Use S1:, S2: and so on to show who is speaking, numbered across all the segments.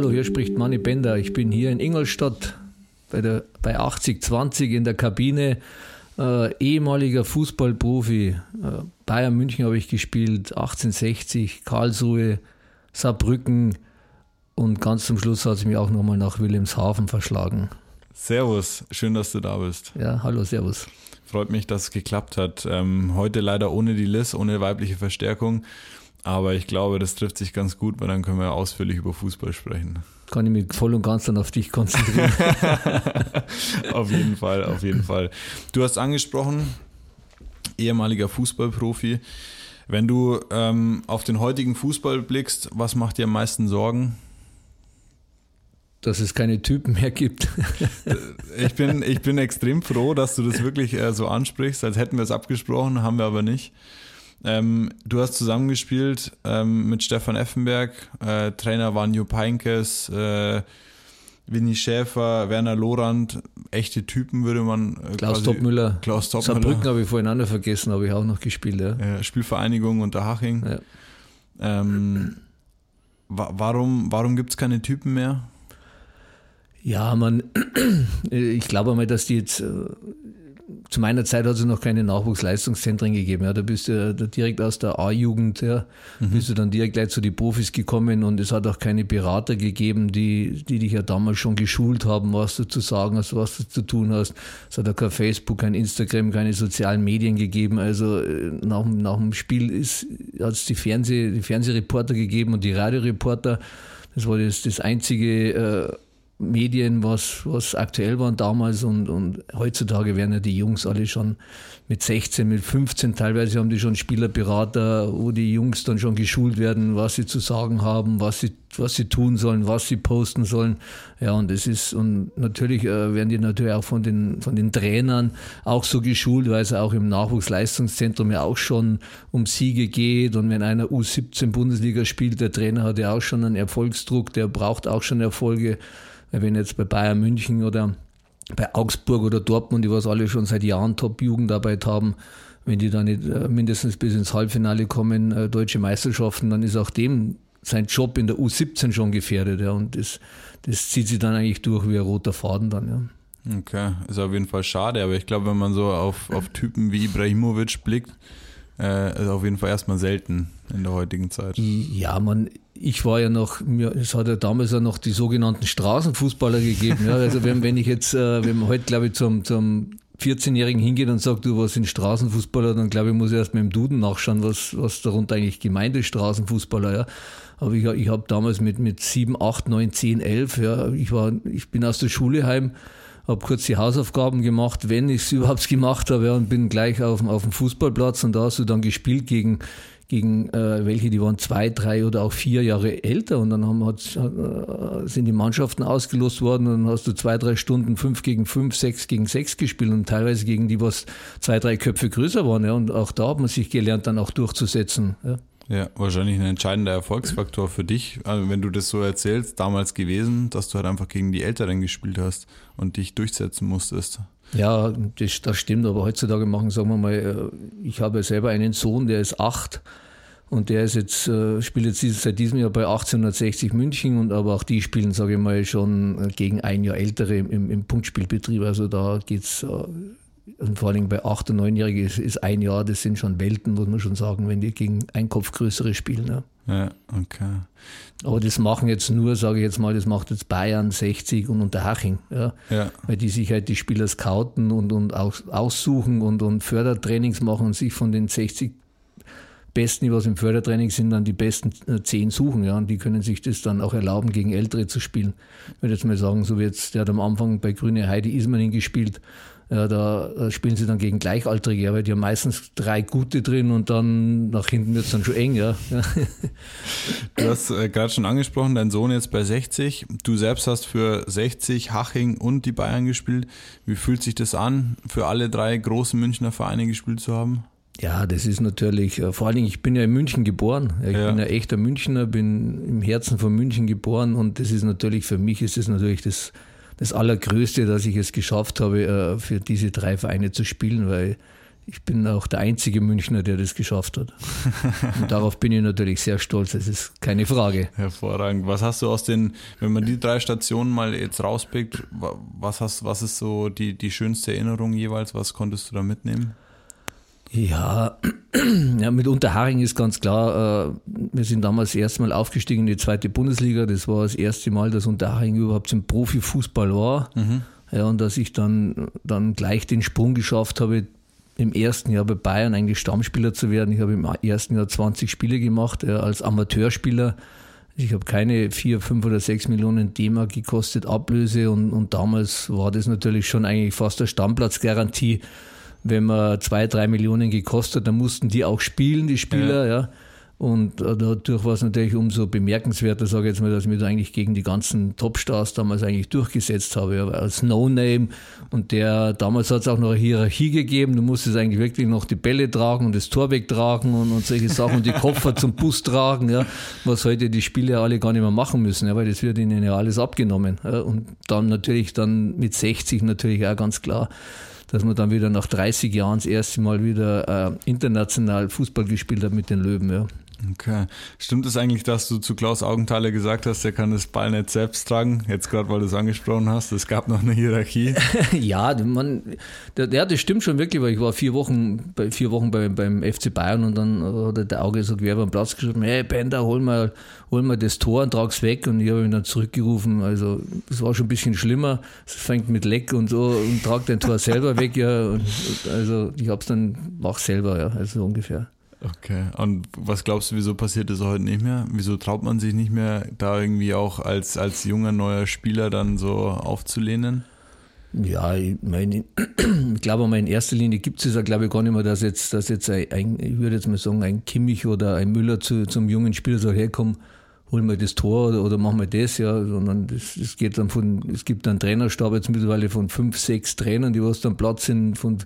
S1: hallo, hier spricht Manni Bender. Ich bin hier in Ingolstadt bei, der, bei 8020 in der Kabine. Äh, ehemaliger Fußballprofi. Äh, Bayern München habe ich gespielt, 1860, Karlsruhe, Saarbrücken und ganz zum Schluss hat es mich auch nochmal nach Wilhelmshaven verschlagen.
S2: Servus, schön, dass du da bist.
S1: Ja, hallo, Servus.
S2: Freut mich, dass es geklappt hat. Ähm, heute leider ohne die Liz, ohne weibliche Verstärkung. Aber ich glaube, das trifft sich ganz gut, weil dann können wir ausführlich über Fußball sprechen.
S1: Kann ich mich voll und ganz dann auf dich konzentrieren.
S2: auf jeden Fall, auf jeden Fall. Du hast angesprochen, ehemaliger Fußballprofi. Wenn du ähm, auf den heutigen Fußball blickst, was macht dir am meisten Sorgen?
S1: dass es keine Typen mehr gibt.
S2: ich, bin, ich bin extrem froh, dass du das wirklich äh, so ansprichst, als hätten wir es abgesprochen, haben wir aber nicht. Ähm, du hast zusammengespielt ähm, mit Stefan Effenberg, äh, Trainer waren Jupp Heinkes, äh, Winnie Schäfer, Werner Lorand, echte Typen würde man.
S1: Äh, Klaus Topmüller.
S2: Klaus Topmüller.
S1: Saarbrücken habe ich voreinander vergessen, habe ich auch noch gespielt. Ja.
S2: ja Spielvereinigung unter Haching. Ja. Ähm, wa warum warum gibt es keine Typen mehr?
S1: Ja, man, ich glaube mal, dass die jetzt, äh, zu meiner Zeit hat es noch keine Nachwuchsleistungszentren gegeben. Ja, da bist du direkt aus der A-Jugend, ja, mhm. bist du dann direkt gleich zu den Profis gekommen und es hat auch keine Berater gegeben, die, die dich ja damals schon geschult haben, was du zu sagen hast, was du zu tun hast. Es hat auch kein Facebook, kein Instagram, keine sozialen Medien gegeben. Also äh, nach, nach dem Spiel hat es die, Fernseh, die Fernsehreporter gegeben und die Radioreporter. Das war das, das einzige äh, Medien, was, was aktuell waren damals und, und heutzutage werden ja die Jungs alle schon mit 16, mit 15, teilweise haben die schon Spielerberater, wo die Jungs dann schon geschult werden, was sie zu sagen haben, was sie, was sie tun sollen, was sie posten sollen. Ja, und das ist, und natürlich äh, werden die natürlich auch von den, von den Trainern auch so geschult, weil es auch im Nachwuchsleistungszentrum ja auch schon um Siege geht. Und wenn einer U17 Bundesliga spielt, der Trainer hat ja auch schon einen Erfolgsdruck, der braucht auch schon Erfolge. Wenn jetzt bei Bayern München oder bei Augsburg oder Dortmund, die was alle schon seit Jahren Top-Jugendarbeit haben, wenn die da nicht äh, mindestens bis ins Halbfinale kommen, äh, deutsche Meisterschaften, dann ist auch dem sein Job in der U17 schon gefährdet. Ja. Und das, das zieht sich dann eigentlich durch wie ein roter Faden dann. Ja.
S2: Okay, ist auf jeden Fall schade, aber ich glaube, wenn man so auf, auf Typen wie Ibrahimovic blickt, äh, ist auf jeden Fall erstmal selten in der heutigen Zeit.
S1: Ja, man, ich war ja noch, mir, es hat ja damals ja noch die sogenannten Straßenfußballer gegeben. Ja. Also wenn, wenn ich jetzt, äh, wenn man heute, glaube ich, zum, zum 14-Jährigen hingeht und sagt, du, was sind Straßenfußballer, dann glaube ich, muss ich erst mit dem Duden nachschauen, was, was darunter eigentlich gemeint ist, Straßenfußballer, ja. Aber ich, ich habe damals mit, mit 7, 8, 9, 10, 11, ja, ich war, ich bin aus der Schule heim, habe kurz die Hausaufgaben gemacht, wenn ich es überhaupt gemacht habe, ja, und bin gleich auf, auf dem Fußballplatz und da hast du dann gespielt gegen, gegen äh, welche, die waren zwei, drei oder auch vier Jahre älter und dann haben, hat, äh, sind die Mannschaften ausgelost worden und dann hast du zwei, drei Stunden fünf gegen fünf, sechs gegen sechs gespielt und teilweise gegen die, was zwei, drei Köpfe größer waren. Ja, und auch da hat man sich gelernt, dann auch durchzusetzen. Ja.
S2: Ja, wahrscheinlich ein entscheidender Erfolgsfaktor für dich, also wenn du das so erzählst, damals gewesen, dass du halt einfach gegen die Älteren gespielt hast und dich durchsetzen musstest.
S1: Ja, das, das stimmt, aber heutzutage machen, sagen wir mal, äh, ich habe selber einen Sohn, der ist acht und der ist jetzt, äh, spielt jetzt seit diesem Jahr bei 1860 München und aber auch die spielen, sage ich mal, schon gegen ein Jahr ältere im, im Punktspielbetrieb. Also da geht's äh, und vor allem bei 8- und 9-Jährigen ist, ist, ein Jahr, das sind schon Welten, muss man schon sagen, wenn die gegen ein Kopf größere spielen. Ja.
S2: ja, okay.
S1: Aber das machen jetzt nur, sage ich jetzt mal, das macht jetzt Bayern, 60 und Unterhaching. Ja. ja. Weil die sich halt die Spieler scouten und, und aussuchen und, und Fördertrainings machen und sich von den 60 Besten, die was im Fördertraining sind, dann die besten äh, zehn suchen, ja, und die können sich das dann auch erlauben, gegen Ältere zu spielen. Ich würde jetzt mal sagen, so wie jetzt, der hat am Anfang bei Grüne Heide Ismaning gespielt, ja, da spielen sie dann gegen Gleichaltrige, weil die haben meistens drei gute drin und dann nach hinten wird es dann schon eng. Ja.
S2: Du hast äh, gerade schon angesprochen, dein Sohn jetzt bei 60. Du selbst hast für 60, Haching und die Bayern gespielt. Wie fühlt sich das an, für alle drei großen Münchner Vereine gespielt zu haben?
S1: Ja, das ist natürlich, äh, vor allen Dingen, ich bin ja in München geboren. Ich ja. bin ein echter Münchner, bin im Herzen von München geboren und das ist natürlich, für mich ist das natürlich das das Allergrößte, dass ich es geschafft habe, äh, für diese drei Vereine zu spielen, weil ich bin auch der einzige Münchner, der das geschafft hat. Und darauf bin ich natürlich sehr stolz, das ist keine Frage.
S2: Hervorragend. Was hast du aus den, wenn man die drei Stationen mal jetzt rauspickt, was hast, was ist so die, die schönste Erinnerung jeweils? Was konntest du da mitnehmen?
S1: Ja, ja, mit Unterharing ist ganz klar, äh, wir sind damals erstmal aufgestiegen in die zweite Bundesliga. Das war das erste Mal, dass Unterharing überhaupt im Profifußball war. Mhm. Ja, und dass ich dann, dann gleich den Sprung geschafft habe, im ersten Jahr bei Bayern eigentlich Stammspieler zu werden. Ich habe im ersten Jahr 20 Spiele gemacht ja, als Amateurspieler. Ich habe keine 4, 5 oder 6 Millionen D-Mark gekostet, Ablöse und, und damals war das natürlich schon eigentlich fast eine Stammplatzgarantie. Wenn man 2, 3 Millionen gekostet, dann mussten die auch spielen, die Spieler. Ja. ja. Und äh, dadurch war es natürlich umso bemerkenswerter, sage ich jetzt mal, dass ich mich da eigentlich gegen die ganzen Topstars damals eigentlich durchgesetzt habe, ja, als No-Name. Und der, damals hat es auch noch eine Hierarchie gegeben, du musstest eigentlich wirklich noch die Bälle tragen und das Tor wegtragen und, und solche Sachen und die Koffer zum Bus tragen, ja, was heute die Spieler alle gar nicht mehr machen müssen, ja, weil das wird ihnen ja alles abgenommen. Ja. Und dann natürlich dann mit 60 natürlich auch ganz klar dass man dann wieder nach 30 Jahren das erste Mal wieder äh, international Fußball gespielt hat mit den Löwen. Ja.
S2: Okay. Stimmt es eigentlich, dass du zu Klaus Augenthaler gesagt hast, er kann das Ball nicht selbst tragen? Jetzt gerade, weil du es angesprochen hast, es gab noch eine Hierarchie.
S1: ja, man, der, das stimmt schon wirklich, weil ich war vier Wochen, bei, vier Wochen bei, beim FC Bayern und dann hat der Auge so quer beim Platz geschrieben, hey Bender, hol mal, hol mal das Tor und trag's weg. Und ich habe ihn dann zurückgerufen. Also es war schon ein bisschen schlimmer. Es fängt mit Leck und so und trag dein Tor selber weg, ja. Und, also ich hab's dann, mach selber, ja, also ungefähr.
S2: Okay. Und was glaubst du, wieso passiert das heute nicht mehr? Wieso traut man sich nicht mehr, da irgendwie auch als, als junger neuer Spieler dann so aufzulehnen?
S1: Ja, ich, meine, ich glaube mal in erster Linie gibt es ja, glaube ich, gar nicht mehr, dass jetzt, dass jetzt ein, ich würde jetzt mal sagen, ein Kimmich oder ein Müller zu, zum jungen Spieler sagt, hey komm, hol mal das Tor oder, oder mach mal das, ja, sondern das, das geht dann von, es gibt einen Trainerstab jetzt mittlerweile von fünf, sechs Trainern, die was dann Platz sind, von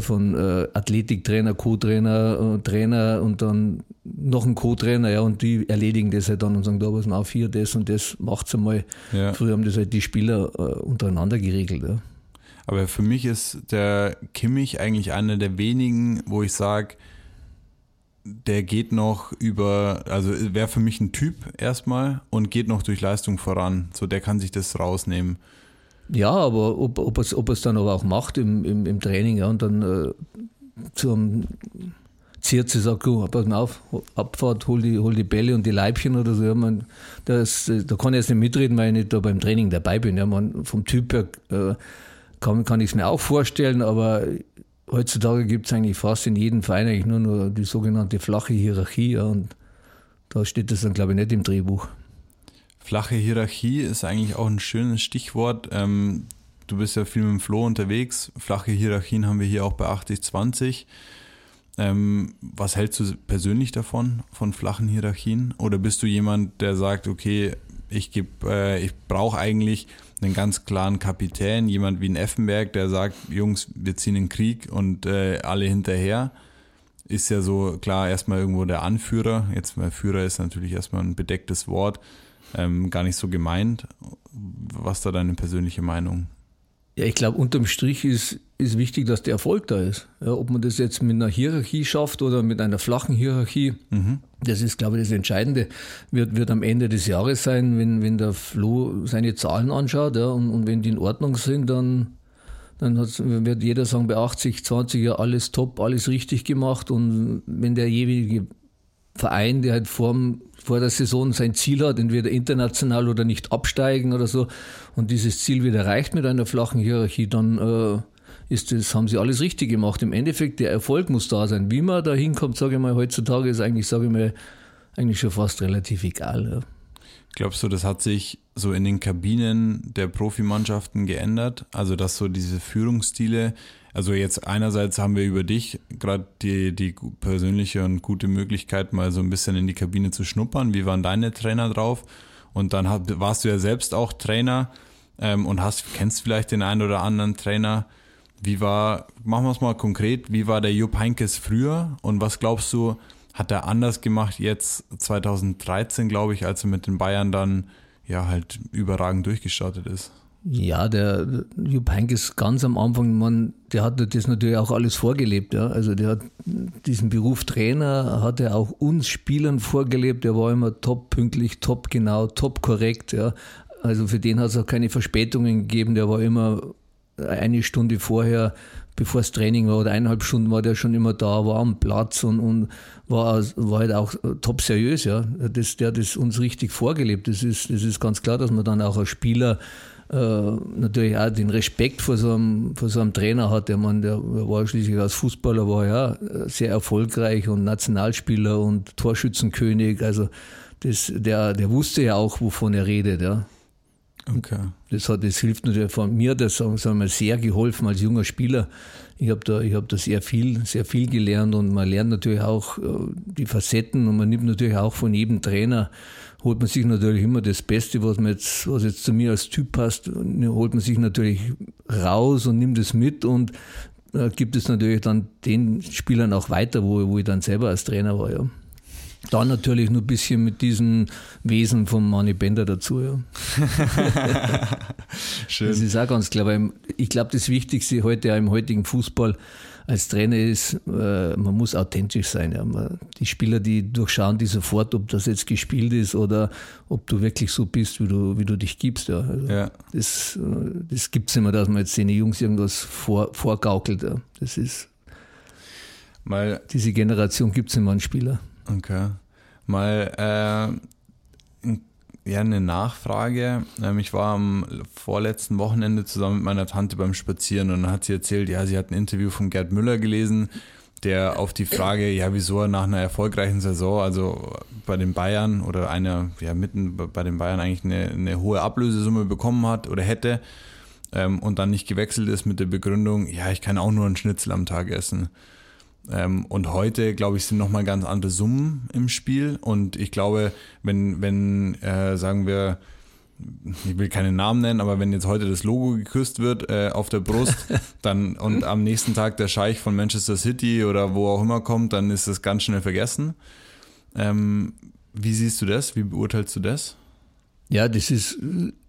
S1: von äh, Athletiktrainer, Co-Trainer, äh, Trainer und dann noch ein Co-Trainer, ja, und die erledigen das halt dann und sagen, da was auf hier, das und das macht's einmal. Ja. Früher haben das halt die Spieler äh, untereinander geregelt, ja.
S2: Aber für mich ist der Kimmich eigentlich einer der wenigen, wo ich sage, der geht noch über, also wäre für mich ein Typ erstmal und geht noch durch Leistung voran. So, der kann sich das rausnehmen.
S1: Ja, aber ob, ob, es, ob dann aber auch macht im, im, im Training ja, und dann äh, zum Zirze sagt, oh, pass mal auf, Abfahrt, hol die, hol die Bälle und die Leibchen oder so. Ja, man, das, da kann ich jetzt nicht mitreden, weil ich nicht da beim Training dabei bin. Ja, man, vom Typ her äh, kann, kann ich es mir auch vorstellen, aber heutzutage gibt es eigentlich fast in jedem Verein eigentlich nur, nur die sogenannte flache Hierarchie ja, und da steht das dann, glaube ich, nicht im Drehbuch.
S2: Flache Hierarchie ist eigentlich auch ein schönes Stichwort. Ähm, du bist ja viel mit dem Flo unterwegs. Flache Hierarchien haben wir hier auch bei 80-20. Ähm, was hältst du persönlich davon, von flachen Hierarchien? Oder bist du jemand, der sagt, okay, ich, äh, ich brauche eigentlich einen ganz klaren Kapitän, jemand wie ein Effenberg, der sagt, Jungs, wir ziehen in den Krieg und äh, alle hinterher? Ist ja so klar erstmal irgendwo der Anführer. Jetzt, weil Führer ist natürlich erstmal ein bedecktes Wort ähm, gar nicht so gemeint. Was da deine persönliche Meinung?
S1: Ja, ich glaube, unterm Strich ist, ist wichtig, dass der Erfolg da ist. Ja, ob man das jetzt mit einer Hierarchie schafft oder mit einer flachen Hierarchie, mhm. das ist, glaube ich, das Entscheidende. Wird, wird am Ende des Jahres sein, wenn, wenn der Flo seine Zahlen anschaut ja, und, und wenn die in Ordnung sind, dann, dann wird jeder sagen, bei 80, 20 ja alles top, alles richtig gemacht. Und wenn der jeweilige Verein, der halt vor, vor der Saison sein Ziel hat, entweder international oder nicht absteigen oder so, und dieses Ziel wieder erreicht mit einer flachen Hierarchie, dann äh, ist das, haben sie alles richtig gemacht. Im Endeffekt, der Erfolg muss da sein. Wie man da hinkommt, sage ich mal, heutzutage ist eigentlich, sage ich mal, eigentlich schon fast relativ egal. Ja.
S2: Glaubst du, das hat sich so in den Kabinen der Profimannschaften geändert? Also, dass so diese Führungsstile also jetzt einerseits haben wir über dich gerade die, die persönliche und gute Möglichkeit, mal so ein bisschen in die Kabine zu schnuppern. Wie waren deine Trainer drauf? Und dann hat, warst du ja selbst auch Trainer ähm, und hast, kennst vielleicht den einen oder anderen Trainer. Wie war, machen wir es mal konkret, wie war der Jupp Heinkes früher und was glaubst du, hat er anders gemacht jetzt 2013, glaube ich, als er mit den Bayern dann ja halt überragend durchgestartet ist?
S1: Ja, der Jupp Heynckes ganz am Anfang, man, der hat das natürlich auch alles vorgelebt. Ja. Also der hat diesen Beruf Trainer, hat er auch uns Spielern vorgelebt. Der war immer top pünktlich, top genau, top korrekt. Ja. Also für den hat es auch keine Verspätungen gegeben. Der war immer eine Stunde vorher, bevor das Training war, oder eineinhalb Stunden war der schon immer da, war am Platz und, und war, war halt auch top seriös. Ja. Das, der hat das uns richtig vorgelebt. Das ist, das ist ganz klar, dass man dann auch als Spieler äh, natürlich auch den Respekt vor so einem, vor so einem Trainer hat. Der Mann, der war schließlich als Fußballer, war ja sehr erfolgreich und Nationalspieler und Torschützenkönig. Also das, der, der wusste ja auch, wovon er redet. Ja. Okay. Das, hat, das hilft natürlich von mir, das sagen wir sehr geholfen als junger Spieler. Ich habe da, hab da sehr viel, sehr viel gelernt und man lernt natürlich auch äh, die Facetten und man nimmt natürlich auch von jedem Trainer holt man sich natürlich immer das Beste, was, man jetzt, was jetzt zu mir als Typ passt, holt man sich natürlich raus und nimmt es mit und äh, gibt es natürlich dann den Spielern auch weiter, wo, wo ich dann selber als Trainer war. Ja. Dann natürlich nur ein bisschen mit diesem Wesen von Manny Bender dazu. Ja. Schön. Das ist auch ganz klar, weil ich glaube, das Wichtigste heute im heutigen Fußball als Trainer ist, äh, man muss authentisch sein. Ja. Die Spieler, die durchschauen die sofort, ob das jetzt gespielt ist oder ob du wirklich so bist, wie du, wie du dich gibst. Ja. Also ja. Das, äh, das gibt es immer, dass man jetzt den Jungs irgendwas vor, vorgaukelt. Ja. Das ist. Mal, diese Generation gibt es immer einen Spieler.
S2: Okay. Mal äh, ja, eine Nachfrage. Ähm, ich war am vorletzten Wochenende zusammen mit meiner Tante beim Spazieren und dann hat sie erzählt, ja, sie hat ein Interview von Gerd Müller gelesen, der auf die Frage, ja, wieso er nach einer erfolgreichen Saison, also bei den Bayern oder einer, ja, mitten bei den Bayern eigentlich eine, eine hohe Ablösesumme bekommen hat oder hätte ähm, und dann nicht gewechselt ist mit der Begründung, ja, ich kann auch nur einen Schnitzel am Tag essen. Ähm, und heute, glaube ich, sind nochmal ganz andere Summen im Spiel. Und ich glaube, wenn, wenn äh, sagen wir, ich will keine Namen nennen, aber wenn jetzt heute das Logo geküsst wird äh, auf der Brust, dann und am nächsten Tag der Scheich von Manchester City oder wo auch immer kommt, dann ist das ganz schnell vergessen. Ähm, wie siehst du das? Wie beurteilst du das?
S1: Ja, das ist,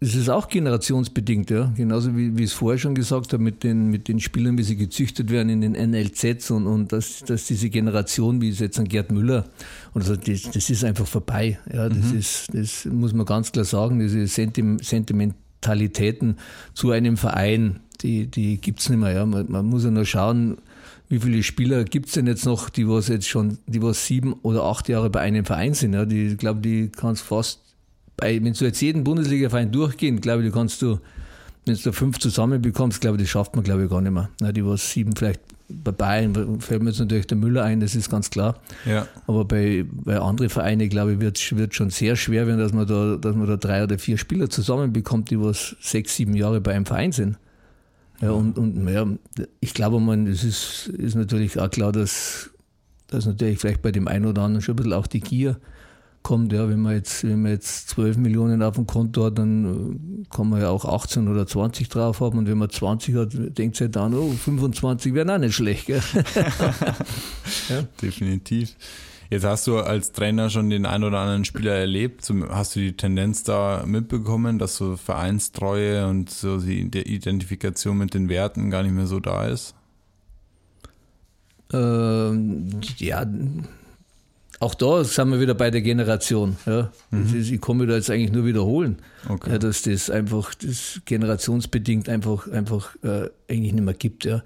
S1: das ist auch generationsbedingt, ja. Genauso wie, wie ich es vorher schon gesagt habe, mit den, mit den Spielern, wie sie gezüchtet werden in den NLZs und, und dass, dass diese Generation, wie es jetzt an Gerd Müller, und also das, das ist einfach vorbei. Ja, das mhm. ist, das muss man ganz klar sagen, diese Sentim Sentimentalitäten zu einem Verein, die, die gibt's nicht mehr, ja. Man, man muss ja nur schauen, wie viele Spieler gibt es denn jetzt noch, die was jetzt schon, die was sieben oder acht Jahre bei einem Verein sind? Ja, die, ich glaube, die kannst fast bei, wenn du jetzt jeden Bundesliga-Verein durchgehst, glaube ich, du kannst du, wenn du fünf zusammenbekommst, glaube ich, das schafft man, glaube ich, gar nicht mehr. Na, die was sieben vielleicht bei Bayern fällt mir jetzt natürlich der Müller ein, das ist ganz klar. Ja. Aber bei, bei anderen Vereinen, glaube ich, wird es schon sehr schwer werden, dass man, da, dass man da drei oder vier Spieler zusammenbekommt, die was sechs, sieben Jahre bei einem Verein sind. Ja, und, und ja, ich glaube, man, es ist, ist natürlich auch klar, dass, dass natürlich vielleicht bei dem einen oder anderen schon ein bisschen auch die Gier kommt. Ja, wenn man jetzt, wenn man jetzt 12 Millionen auf dem Konto hat, dann äh, kann man ja auch 18 oder 20 drauf haben. Und wenn man 20 hat, denkt sich dann, oh, 25 wären auch nicht schlecht. Gell?
S2: ja. Definitiv. Jetzt hast du als Trainer schon den einen oder anderen Spieler erlebt. Hast du die Tendenz da mitbekommen, dass so Vereinstreue und so die Identifikation mit den Werten gar nicht mehr so da ist?
S1: Ähm, ja, auch da sind wir wieder bei der Generation. Ja. Mhm. Ist, ich komme mir da jetzt eigentlich nur wiederholen, okay. ja, dass das einfach das generationsbedingt einfach, einfach äh, eigentlich nicht mehr gibt. Ja.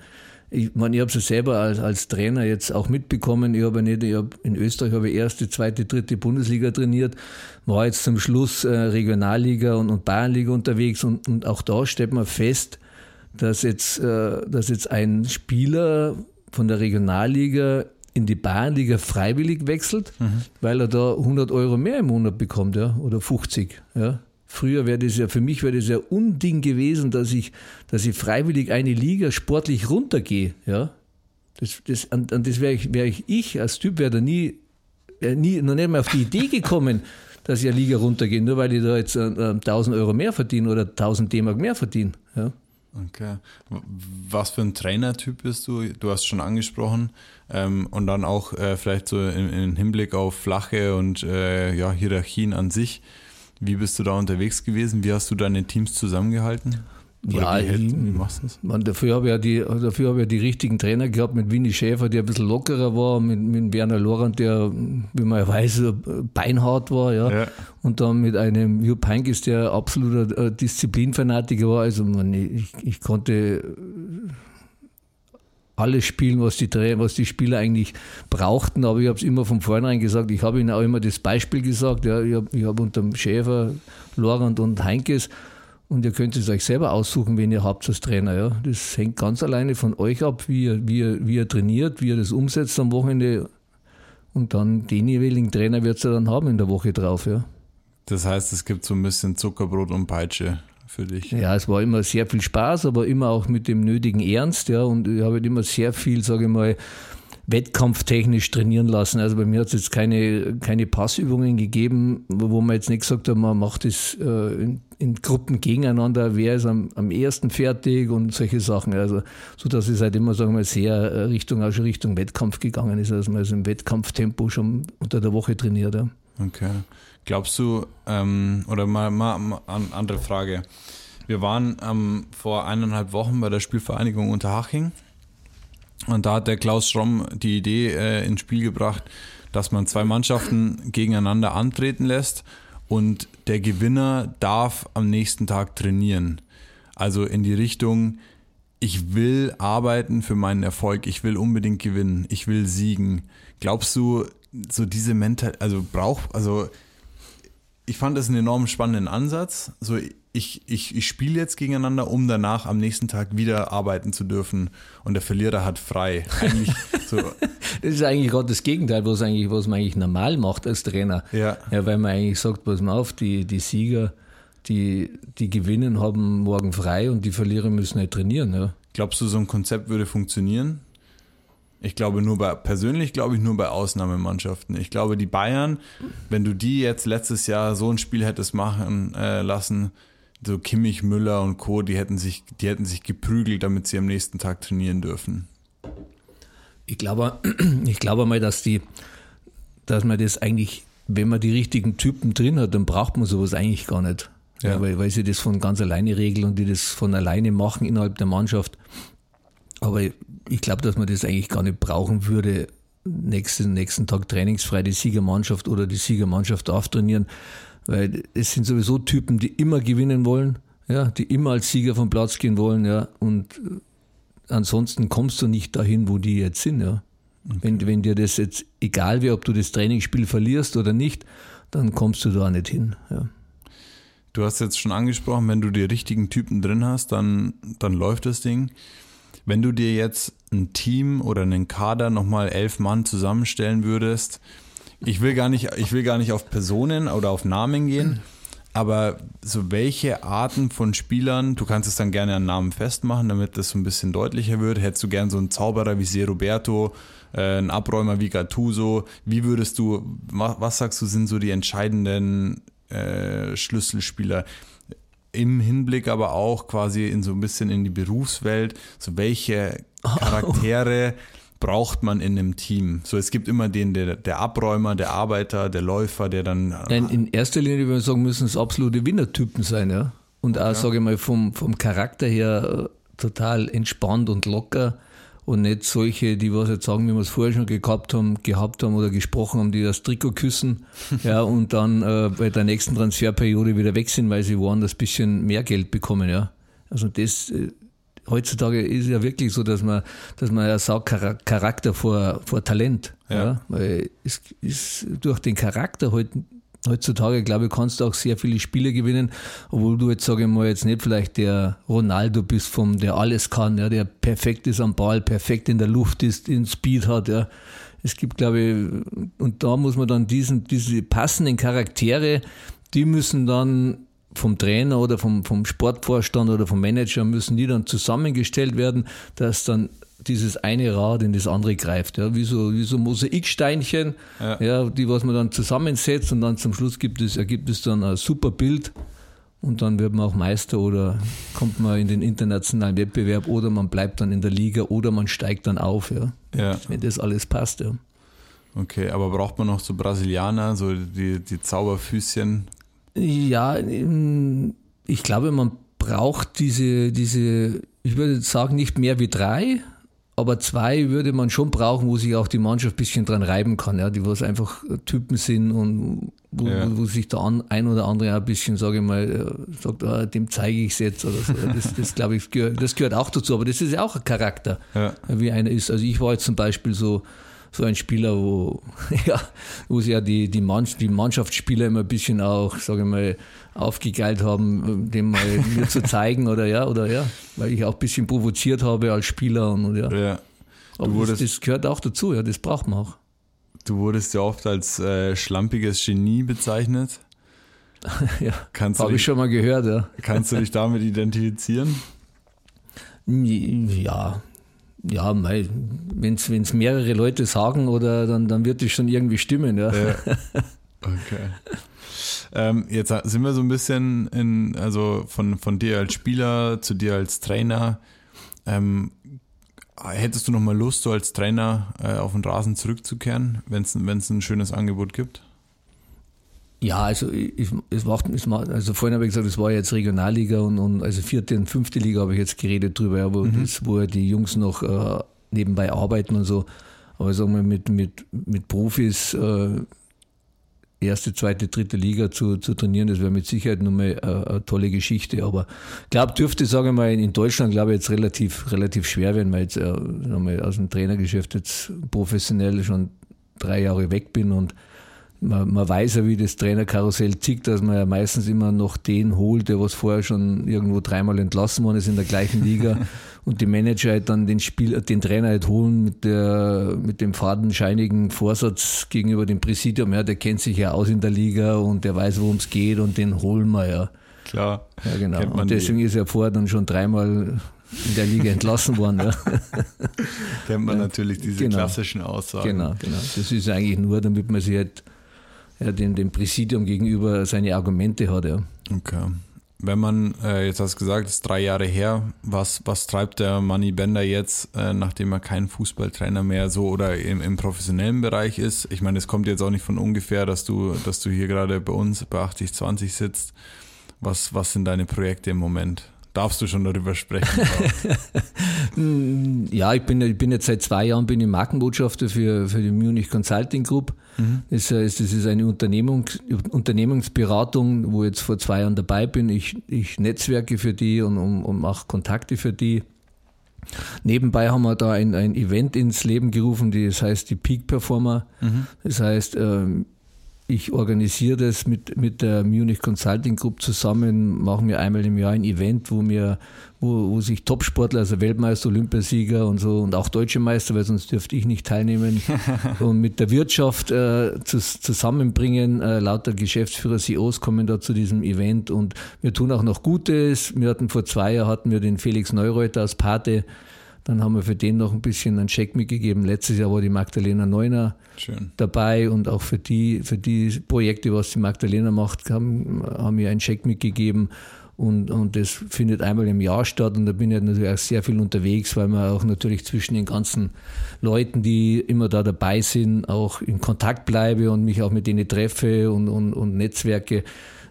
S1: Ich meine, ich habe es selber als, als Trainer jetzt auch mitbekommen. Ich habe nicht, ich hab, in Österreich habe ich erste, zweite, dritte Bundesliga trainiert, war jetzt zum Schluss äh, Regionalliga und, und Bayernliga unterwegs und, und auch da stellt man fest, dass jetzt, äh, dass jetzt ein Spieler von der Regionalliga in die Bayernliga freiwillig wechselt, mhm. weil er da 100 Euro mehr im Monat bekommt, ja, oder 50, ja. Früher wäre das ja, für mich wäre das ja Unding gewesen, dass ich, dass ich freiwillig eine Liga sportlich runtergehe, ja. Das, das, an, an das wäre ich, wär ich, ich als Typ wäre da nie, äh, nie, noch nicht mal auf die Idee gekommen, dass ich eine Liga runtergehe, nur weil ich da jetzt äh, 1000 Euro mehr verdiene oder 1000 D-Mark mehr verdiene, ja.
S2: Okay. Was für ein Trainertyp bist du? Du hast schon angesprochen. Ähm, und dann auch äh, vielleicht so im, im, Hinblick auf flache und äh, ja, Hierarchien an sich. Wie bist du da unterwegs gewesen? Wie hast du deine Teams zusammengehalten?
S1: Ja,
S2: wie, wie machst du das?
S1: Man, dafür habe ich ja die, dafür habe ich die richtigen Trainer gehabt mit Winnie Schäfer, der ein bisschen lockerer war, mit, mit Werner Lorand, der, wie man ja weiß, beinhart war, ja.
S2: Ja.
S1: Und dann mit einem Jupp Heynckes, der absoluter äh, Disziplinfanatiker war. Also man, ich, ich konnte alles spielen, was die, was die Spieler eigentlich brauchten, aber ich habe es immer von vornherein gesagt. Ich habe ihnen auch immer das Beispiel gesagt. Ja, ich habe hab unter dem Schäfer, Lorand und Heinkes und ihr könnt es euch selber aussuchen, wen ihr habt als Trainer. Ja. Das hängt ganz alleine von euch ab, wie ihr, wie, ihr, wie ihr trainiert, wie ihr das umsetzt am Wochenende. Und dann den jeweiligen Trainer wird ja dann haben in der Woche drauf. Ja.
S2: Das heißt, es gibt so ein bisschen Zuckerbrot und Peitsche für dich.
S1: Ja, es war immer sehr viel Spaß, aber immer auch mit dem nötigen Ernst. Ja, und ich habe halt immer sehr viel, sage ich mal, wettkampftechnisch trainieren lassen. Also bei mir hat es jetzt keine, keine Passübungen gegeben, wo man jetzt nicht gesagt hat, man macht es äh, in, in Gruppen gegeneinander, wer ist am, am ersten fertig und solche Sachen. Also so dass es halt immer, sagen wir mal, sehr äh, Richtung, auch schon Richtung Wettkampf gegangen ist. Also man ist im Wettkampftempo schon unter der Woche trainiert. Ja.
S2: Okay. Glaubst du, ähm, oder mal, mal, mal an, andere Frage. Wir waren ähm, vor eineinhalb Wochen bei der Spielvereinigung Unterhaching und da hat der Klaus Schromm die Idee äh, ins Spiel gebracht, dass man zwei Mannschaften gegeneinander antreten lässt und der Gewinner darf am nächsten Tag trainieren. Also in die Richtung, ich will arbeiten für meinen Erfolg, ich will unbedingt gewinnen, ich will siegen. Glaubst du, so diese Mental, also braucht, also ich fand das einen enorm spannenden Ansatz. So, ich, ich, ich spiele jetzt gegeneinander, um danach am nächsten Tag wieder arbeiten zu dürfen. Und der Verlierer hat frei. So,
S1: Das ist eigentlich gerade das Gegenteil, was, eigentlich, was man eigentlich normal macht als Trainer.
S2: Ja.
S1: ja weil man eigentlich sagt, pass mal auf, die, die Sieger, die, die gewinnen, haben morgen frei und die Verlierer müssen nicht trainieren. Ja.
S2: glaubst du, so ein Konzept würde funktionieren? Ich glaube nur bei, persönlich glaube ich nur bei Ausnahmemannschaften. Ich glaube, die Bayern, wenn du die jetzt letztes Jahr so ein Spiel hättest machen äh, lassen, so Kimmich, Müller und Co., die hätten sich, die hätten sich geprügelt, damit sie am nächsten Tag trainieren dürfen.
S1: Ich glaube, ich glaube mal, dass die, dass man das eigentlich, wenn man die richtigen Typen drin hat, dann braucht man sowas eigentlich gar nicht. Ja.
S2: Ja.
S1: weil, weil sie das von ganz alleine regeln und die das von alleine machen innerhalb der Mannschaft. Aber ich glaube, dass man das eigentlich gar nicht brauchen würde, nächsten, nächsten Tag trainingsfrei die Siegermannschaft oder die Siegermannschaft auftrainieren, weil es sind sowieso Typen, die immer gewinnen wollen, ja, die immer als Sieger vom Platz gehen wollen, ja, und ansonsten kommst du nicht dahin, wo die jetzt sind, ja. Wenn, wenn dir das jetzt egal wäre, ob du das Trainingsspiel verlierst oder nicht, dann kommst du da nicht hin, ja.
S2: Du hast jetzt schon angesprochen, wenn du die richtigen Typen drin hast, dann, dann läuft das Ding. Wenn du dir jetzt ein Team oder einen Kader nochmal elf Mann zusammenstellen würdest, ich will gar nicht, ich will gar nicht auf Personen oder auf Namen gehen, aber so welche Arten von Spielern, du kannst es dann gerne an Namen festmachen, damit das so ein bisschen deutlicher wird. Hättest du gern so einen Zauberer wie Se Roberto, äh, einen Abräumer wie Gattuso? Wie würdest du, was, was sagst du, sind so die entscheidenden äh, Schlüsselspieler? Im Hinblick aber auch quasi in so ein bisschen in die Berufswelt, so welche Charaktere braucht man in einem Team? So, es gibt immer den, der, der Abräumer, der Arbeiter, der Läufer, der dann.
S1: Nein, in erster Linie würde ich sagen, müssen es absolute Winnertypen sein, ja. Und auch, sage ich mal, vom, vom Charakter her äh, total entspannt und locker und nicht solche, die was jetzt sagen, wie wir es vorher schon gehabt haben, gehabt haben oder gesprochen haben, die das Trikot küssen, ja, und dann äh, bei der nächsten Transferperiode wieder weg sind, weil sie woanders ein bisschen mehr Geld bekommen, ja. Also das äh, heutzutage ist ja wirklich so, dass man, dass man ja sagt, Chara- Charakter vor, vor Talent.
S2: Ja.
S1: Ja. Weil es ist durch den Charakter heut, heutzutage, glaube ich, kannst du auch sehr viele Spiele gewinnen, obwohl du jetzt, sage ich mal, jetzt nicht vielleicht der Ronaldo bist, vom, der alles kann, ja, der perfekt ist am Ball, perfekt in der Luft ist, den Speed hat, ja. Es gibt, glaube ich, und da muss man dann diesen, diese passenden Charaktere, die müssen dann vom Trainer oder vom, vom Sportvorstand oder vom Manager müssen die dann zusammengestellt werden, dass dann dieses eine Rad in das andere greift. Ja, wie so, wie so Mosaiksteinchen,
S2: Ja.
S1: ja. die was man dann zusammensetzt und dann zum Schluss gibt es, ergibt es dann ein super Bild und dann wird man auch Meister oder kommt man in den internationalen Wettbewerb oder man bleibt dann in der Liga oder man steigt dann auf, ja.
S2: Ja.
S1: Wenn das alles passt, ja.
S2: Okay, aber braucht man noch so Brasilianer, so die, die Zauberfüßchen?
S1: Ja, ähm, ich glaube, man braucht diese, diese, ich würde sagen, nicht mehr wie drei, aber zwei würde man schon brauchen, wo sich auch die Mannschaft ein bisschen dran reiben kann, ja, die was einfach Typen sind und wo, ja. wo, wo sich der ein oder andere ein bisschen, sage ich mal, äh, sagt, ah, dem zeige ich es jetzt oder so. Das, das glaube ich, das gehört auch dazu, aber das ist ja auch ein Charakter, ja. wie einer ist. Also ich war jetzt zum Beispiel so, so ein Spieler, wo, ja, wo sie ja die, die, Mannschaft, die Mannschaftsspieler immer ein bisschen auch, sage ich mal, aufgegeilt haben, dem mal mir zu zeigen oder ja, oder ja, weil ich auch ein bisschen provoziert habe als Spieler und, und ja. ja. Aber wurdest, das, das, gehört auch dazu, ja, das braucht man auch.
S2: Du wurdest ja oft als äh, schlampiges Genie bezeichnet.
S1: ja, habe ich schon mal gehört, ja.
S2: Kannst du dich damit identifizieren?
S1: Ja, ja, wenn es mehrere Leute sagen, oder dann, dann wird es schon irgendwie stimmen, ja. ja.
S2: Okay. Ähm, jetzt sind wir so ein bisschen in, also von, von dir als Spieler zu dir als Trainer. Ähm, hättest du noch mal Lust, so als Trainer äh, auf den Rasen zurückzukehren, wenn es ein schönes Angebot gibt?
S1: Ja, also ich, es macht, es macht, also vorhin habe ich gesagt, es war jetzt Regionalliga und, und also vierte und fünfte Liga habe ich jetzt geredet drüber, ja, wo, mhm. das, wo die Jungs noch äh, nebenbei arbeiten und so. Aber sagen wir mit, mit, mit Profis äh, erste, zweite, dritte Liga zu, zu trainieren, das wäre mit Sicherheit nochmal eine, eine tolle Geschichte. Aber ich glaube, dürfte, sage ich mal, in Deutschland, glaube ich, jetzt relativ, relativ schwer werden, weil ich jetzt äh, aus dem Trainergeschäft jetzt professionell schon drei Jahre weg bin und man, man weiß ja, wie das Trainerkarussell tickt, dass man ja meistens immer noch den holt, der was vorher schon irgendwo dreimal entlassen worden ist in der gleichen Liga und die Manager halt dann den Spiel, den Trainer halt holen mit der, mit dem fadenscheinigen Vorsatz gegenüber dem Präsidium, ja, der kennt sich ja aus in der Liga und der weiß, worum es geht und den holen wir ja.
S2: Klar.
S1: Ja, genau. Und deswegen die. ist er vorher dann schon dreimal in der Liga entlassen worden. Ja.
S2: Kennt man ja, natürlich diese genau. klassischen Aussagen.
S1: Genau, genau. Das ist eigentlich nur, damit man sich halt ja, dem, dem Präsidium gegenüber seine Argumente hat. Ja.
S2: Okay. Wenn man, äh, jetzt hast du gesagt, es ist drei Jahre her, was, was treibt der Manny Bender jetzt, äh, nachdem er kein Fußballtrainer mehr so oder im, im professionellen Bereich ist? Ich meine, es kommt jetzt auch nicht von ungefähr, dass du, dass du hier gerade bei uns bei 8020 sitzt. Was, was sind deine Projekte im Moment? Darfst du schon darüber sprechen?
S1: ja, ich bin, ich bin jetzt seit zwei Jahren bin ich Markenbotschafter für, für die Munich Consulting Group. Mhm. Das heißt, das ist eine Unternehmung, Unternehmensberatung, wo ich jetzt vor zwei Jahren dabei bin. Ich, ich netzwerke für die und, und, und mache Kontakte für die. Nebenbei haben wir da ein, ein Event ins Leben gerufen, das heißt die Peak Performer. Mhm. Das heißt, ähm, ich organisiere das mit, mit der Munich Consulting Group zusammen, machen wir einmal im Jahr ein Event, wo wir, wo, wo sich Topsportler, also Weltmeister, Olympiasieger und so und auch deutsche Meister, weil sonst dürfte ich nicht teilnehmen, und mit der Wirtschaft äh, zu, zusammenbringen. Äh, lauter Geschäftsführer, CEOs kommen da zu diesem Event und wir tun auch noch Gutes. Wir hatten vor zwei Jahren hatten wir den Felix Neureuter als Pate dann haben wir für den noch ein bisschen einen Check mitgegeben. Letztes Jahr war die Magdalena Neuner Schön. dabei und auch für die, für die Projekte, was die Magdalena macht, haben, haben wir einen Check mitgegeben. Und, und das findet einmal im Jahr statt und da bin ich natürlich auch sehr viel unterwegs, weil man auch natürlich zwischen den ganzen Leuten, die immer da dabei sind, auch in Kontakt bleibe und mich auch mit denen treffe und, und, und Netzwerke,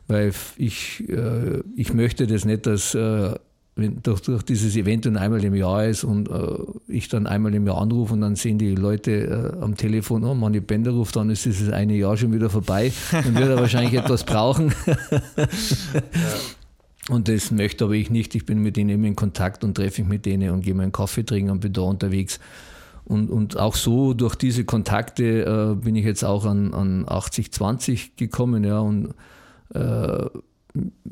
S1: weil ich, äh, ich möchte das nicht, dass äh, wenn durch, durch dieses Event dann einmal im Jahr ist und äh, ich dann einmal im Jahr anrufe und dann sehen die Leute äh, am Telefon, oh, Manni Bender ruft dann ist dieses eine Jahr schon wieder vorbei. Dann wird er wahrscheinlich etwas brauchen. ja. Und das möchte aber ich nicht. Ich bin mit denen immer in Kontakt und treffe mich mit denen und gehe mal einen Kaffee trinken und bin da unterwegs. Und, und auch so durch diese Kontakte äh, bin ich jetzt auch an, an 80-20 gekommen, ja, und äh,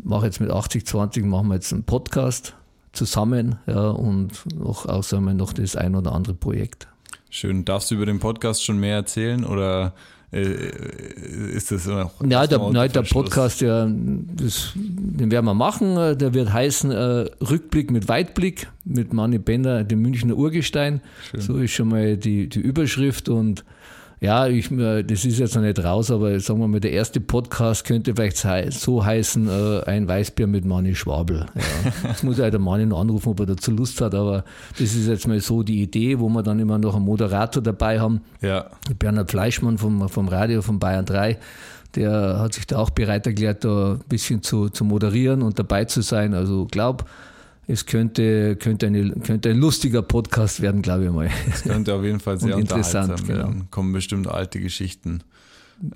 S1: mache jetzt mit 80-20, machen wir jetzt einen Podcast zusammen ja, und noch, auch sagen wir, noch das ein oder andere Projekt.
S2: Schön. Darfst du über den Podcast schon mehr erzählen oder äh, ist das noch?
S1: Ja, der, nein, der Podcast, ja, das, den werden wir machen. Der wird heißen äh, Rückblick mit Weitblick mit Manni Bender, dem Münchner Urgestein. Schön. So ist schon mal die, die Überschrift und ja, ich, das ist jetzt noch nicht raus, aber sagen wir mal, der erste Podcast könnte vielleicht so heißen, äh, ein Weißbier mit Manni Schwabel. Ja. Jetzt muss ja der Manni noch anrufen, ob er dazu Lust hat, aber das ist jetzt mal so die Idee, wo wir dann immer noch einen Moderator dabei haben. Ja. Bernhard Fleischmann vom, vom Radio von Bayern 3 der hat sich da auch bereit erklärt, da ein bisschen zu, zu moderieren und dabei zu sein. Also glaub, es könnte, könnte, eine, könnte ein lustiger Podcast werden, glaube ich mal.
S2: Es könnte auf jeden Fall sehr interessant werden. Genau. Kommen bestimmt alte Geschichten.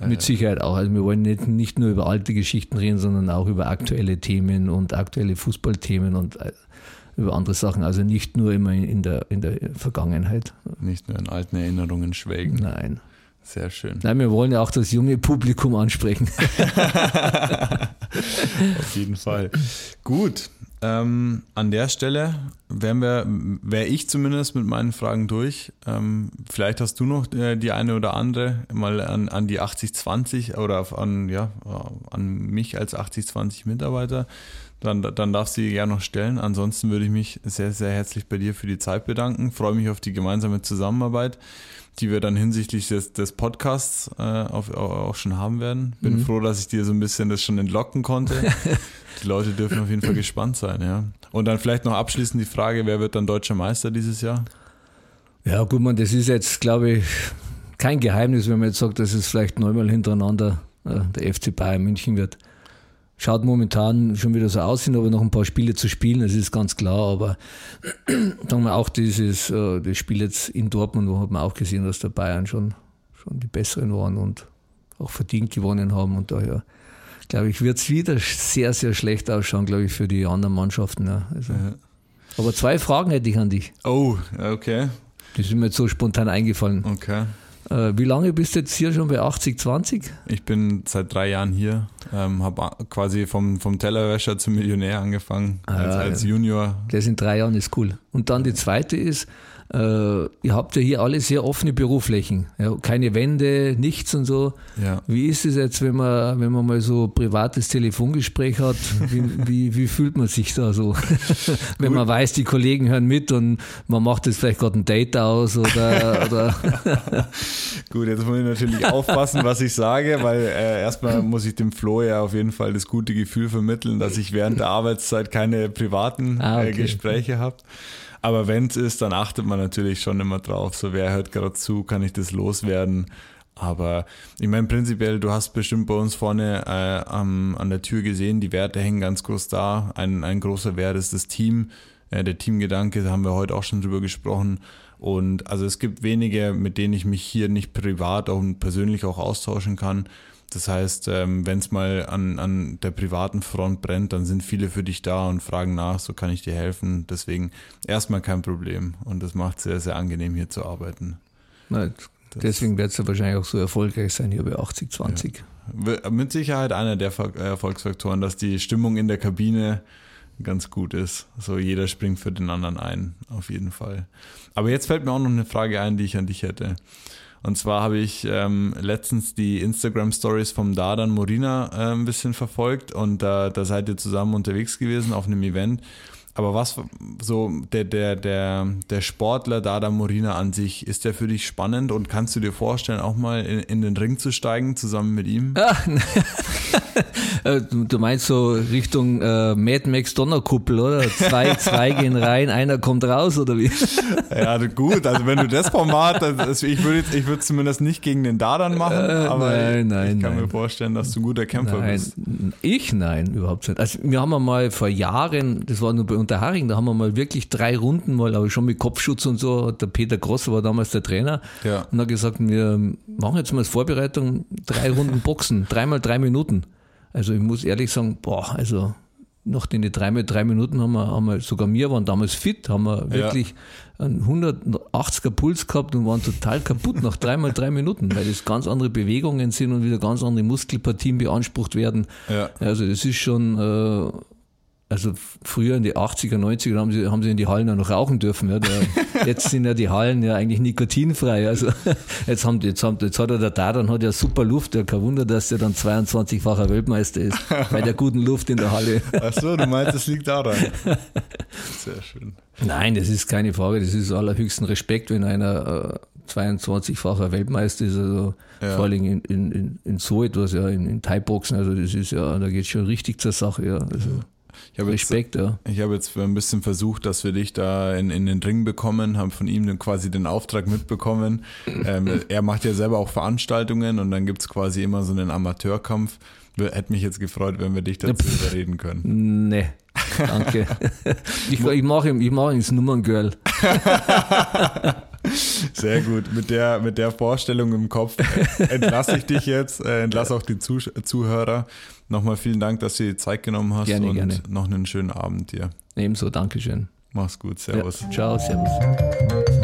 S1: Mit Sicherheit auch. Also wir wollen nicht, nicht nur über alte Geschichten reden, sondern auch über aktuelle Themen und aktuelle Fußballthemen und äh, über andere Sachen. Also nicht nur immer in der, in der Vergangenheit.
S2: Nicht nur in alten Erinnerungen schwelgen.
S1: Nein.
S2: Sehr schön.
S1: Nein, wir wollen ja auch das junge Publikum ansprechen.
S2: Auf jeden Fall. Gut. Ähm, an der Stelle wären wir, wäre ich zumindest mit meinen Fragen durch. Ähm, vielleicht hast du noch äh, die eine oder andere mal an, an die 80-20 oder an, ja, an mich als 80-20 Mitarbeiter. Dann, dann darfst du die gerne noch stellen. Ansonsten würde ich mich sehr, sehr herzlich bei dir für die Zeit bedanken. Freue mich auf die gemeinsame Zusammenarbeit die wir dann hinsichtlich des, des Podcasts äh, auf, auch schon haben werden. Bin mhm. froh, dass ich dir so ein bisschen das schon entlocken konnte. die Leute dürfen auf jeden Fall gespannt sein, ja. Und dann vielleicht noch abschließend die Frage, wer wird dann deutscher Meister dieses Jahr?
S1: Ja, gut, man, das ist jetzt, glaube ich, kein Geheimnis, wenn man jetzt sagt, dass es vielleicht neunmal hintereinander äh, der FC Bayern München wird. Schaut momentan schon wieder so aus, sind aber noch ein paar Spiele zu spielen, das ist ganz klar. Aber sagen wir auch dieses äh, das Spiel jetzt in Dortmund, wo hat man auch gesehen, dass der Bayern schon, schon die Besseren waren und auch verdient gewonnen haben. Und daher, glaube ich, wird es wieder sehr, sehr schlecht ausschauen, glaube ich, für die anderen Mannschaften. Ja. Also. Ja. Aber zwei Fragen hätte ich an dich.
S2: Oh, okay.
S1: Die sind mir jetzt so spontan eingefallen.
S2: Okay.
S1: Äh, wie lange bist du jetzt hier schon bei 80-20?
S2: Ich bin seit drei Jahren hier, ähm, habe quasi vom, vom Tellerwäscher zum Millionär angefangen, ah, als, als Junior.
S1: Das in drei Jahren ist cool. Und dann die zweite ist, äh, ihr habt ja hier alle sehr offene Büroflächen. Ja, keine Wände, nichts und so. Ja. Wie ist es jetzt, wenn man, wenn man mal so ein privates Telefongespräch hat? Wie, wie, wie fühlt man sich da so? wenn man weiß, die Kollegen hören mit und man macht jetzt vielleicht gerade ein Date aus oder. oder
S2: Gut, jetzt muss ich natürlich aufpassen, was ich sage, weil äh, erstmal muss ich dem Flo ja auf jeden Fall das gute Gefühl vermitteln, dass ich während der Arbeitszeit keine privaten ah, okay. äh, Gespräche habe. Aber wenn es ist, dann achtet man natürlich schon immer drauf, so wer hört gerade zu, kann ich das loswerden. Aber ich meine, prinzipiell, du hast bestimmt bei uns vorne äh, am, an der Tür gesehen, die Werte hängen ganz groß da. Ein, ein großer Wert ist das Team. Äh, der Teamgedanke, da haben wir heute auch schon drüber gesprochen. Und also es gibt wenige, mit denen ich mich hier nicht privat und persönlich auch austauschen kann. Das heißt, ähm, wenn es mal an, an der privaten Front brennt, dann sind viele für dich da und fragen nach, so kann ich dir helfen. Deswegen erstmal kein Problem. Und das macht sehr, sehr angenehm hier zu arbeiten.
S1: Na, deswegen wird es ja wahrscheinlich auch so erfolgreich sein hier bei 80-20.
S2: Ja. Mit Sicherheit einer der Erfolgsfaktoren, dass die Stimmung in der Kabine ganz gut ist. So jeder springt für den anderen ein, auf jeden Fall. Aber jetzt fällt mir auch noch eine Frage ein, die ich an dich hätte. Und zwar habe ich ähm, letztens die Instagram Stories vom Dardan Morina äh, ein bisschen verfolgt und äh, da seid ihr zusammen unterwegs gewesen auf einem Event. Aber was so der, der, der, der Sportler Dada Morina an sich, ist der für dich spannend und kannst du dir vorstellen, auch mal in, in den Ring zu steigen zusammen mit ihm? Ach,
S1: äh, du meinst so Richtung äh, Mad Max Donnerkuppel, oder? Zwei, zwei gehen rein, einer kommt raus, oder wie?
S2: Ja, gut, also wenn du das Format, also ich würde ich würde zumindest nicht gegen den Dadan machen, äh, aber nein, nein, ich kann nein. mir vorstellen, dass du ein guter Kämpfer
S1: nein,
S2: bist.
S1: Ich nein, überhaupt nicht. Also wir haben mal vor Jahren, das war nur bei Unterhaching, da haben wir mal wirklich drei Runden mal, aber schon mit Kopfschutz und so, der Peter Gross war damals der Trainer ja. und hat gesagt, wir machen jetzt mal als Vorbereitung drei Runden Boxen, dreimal drei Minuten. Also ich muss ehrlich sagen, boah, also nach den drei, drei Minuten haben wir, haben wir, sogar wir waren damals fit, haben wir wirklich ja. einen 180er Puls gehabt und waren total kaputt nach dreimal drei Minuten, weil das ganz andere Bewegungen sind und wieder ganz andere Muskelpartien beansprucht werden. Ja. Also das ist schon äh, also früher in die 80er, 90er haben sie, haben sie in die Hallen auch noch rauchen dürfen. Ja. Da, jetzt sind ja die Hallen ja eigentlich nikotinfrei. Also jetzt, haben, jetzt, haben, jetzt hat er der Dadan hat ja super Luft. Ja, kein Wunder, dass der dann 22-facher Weltmeister ist. Bei der guten Luft in der Halle.
S2: Ach so, du meinst, das liegt daran. Sehr schön.
S1: Nein, das ist keine Frage. Das ist allerhöchsten Respekt, wenn einer äh, 22-facher Weltmeister ist. Also ja. vor allem in, in, in, in so etwas, ja, in, in Thai-Boxen. Also das ist ja, da geht es schon richtig zur Sache. Ja. Also.
S2: Ich habe
S1: Respekt,
S2: jetzt,
S1: ja.
S2: Ich habe jetzt ein bisschen versucht, dass wir dich da in, in den Ring bekommen, haben von ihm dann quasi den Auftrag mitbekommen. ähm, er macht ja selber auch Veranstaltungen und dann gibt es quasi immer so einen Amateurkampf. Hätte mich jetzt gefreut, wenn wir dich dazu überreden können.
S1: Nee, danke. ich ich mache ich mach ins Nummerngirl.
S2: Sehr gut. Mit der, mit der Vorstellung im Kopf entlasse ich dich jetzt, äh, entlasse auch die Zuh Zuhörer. Nochmal vielen Dank, dass du dir Zeit genommen hast
S1: Gerne,
S2: und
S1: gerne.
S2: noch einen schönen Abend dir.
S1: Ebenso, Dankeschön.
S2: Mach's gut, Servus.
S1: Ja, ciao, Servus.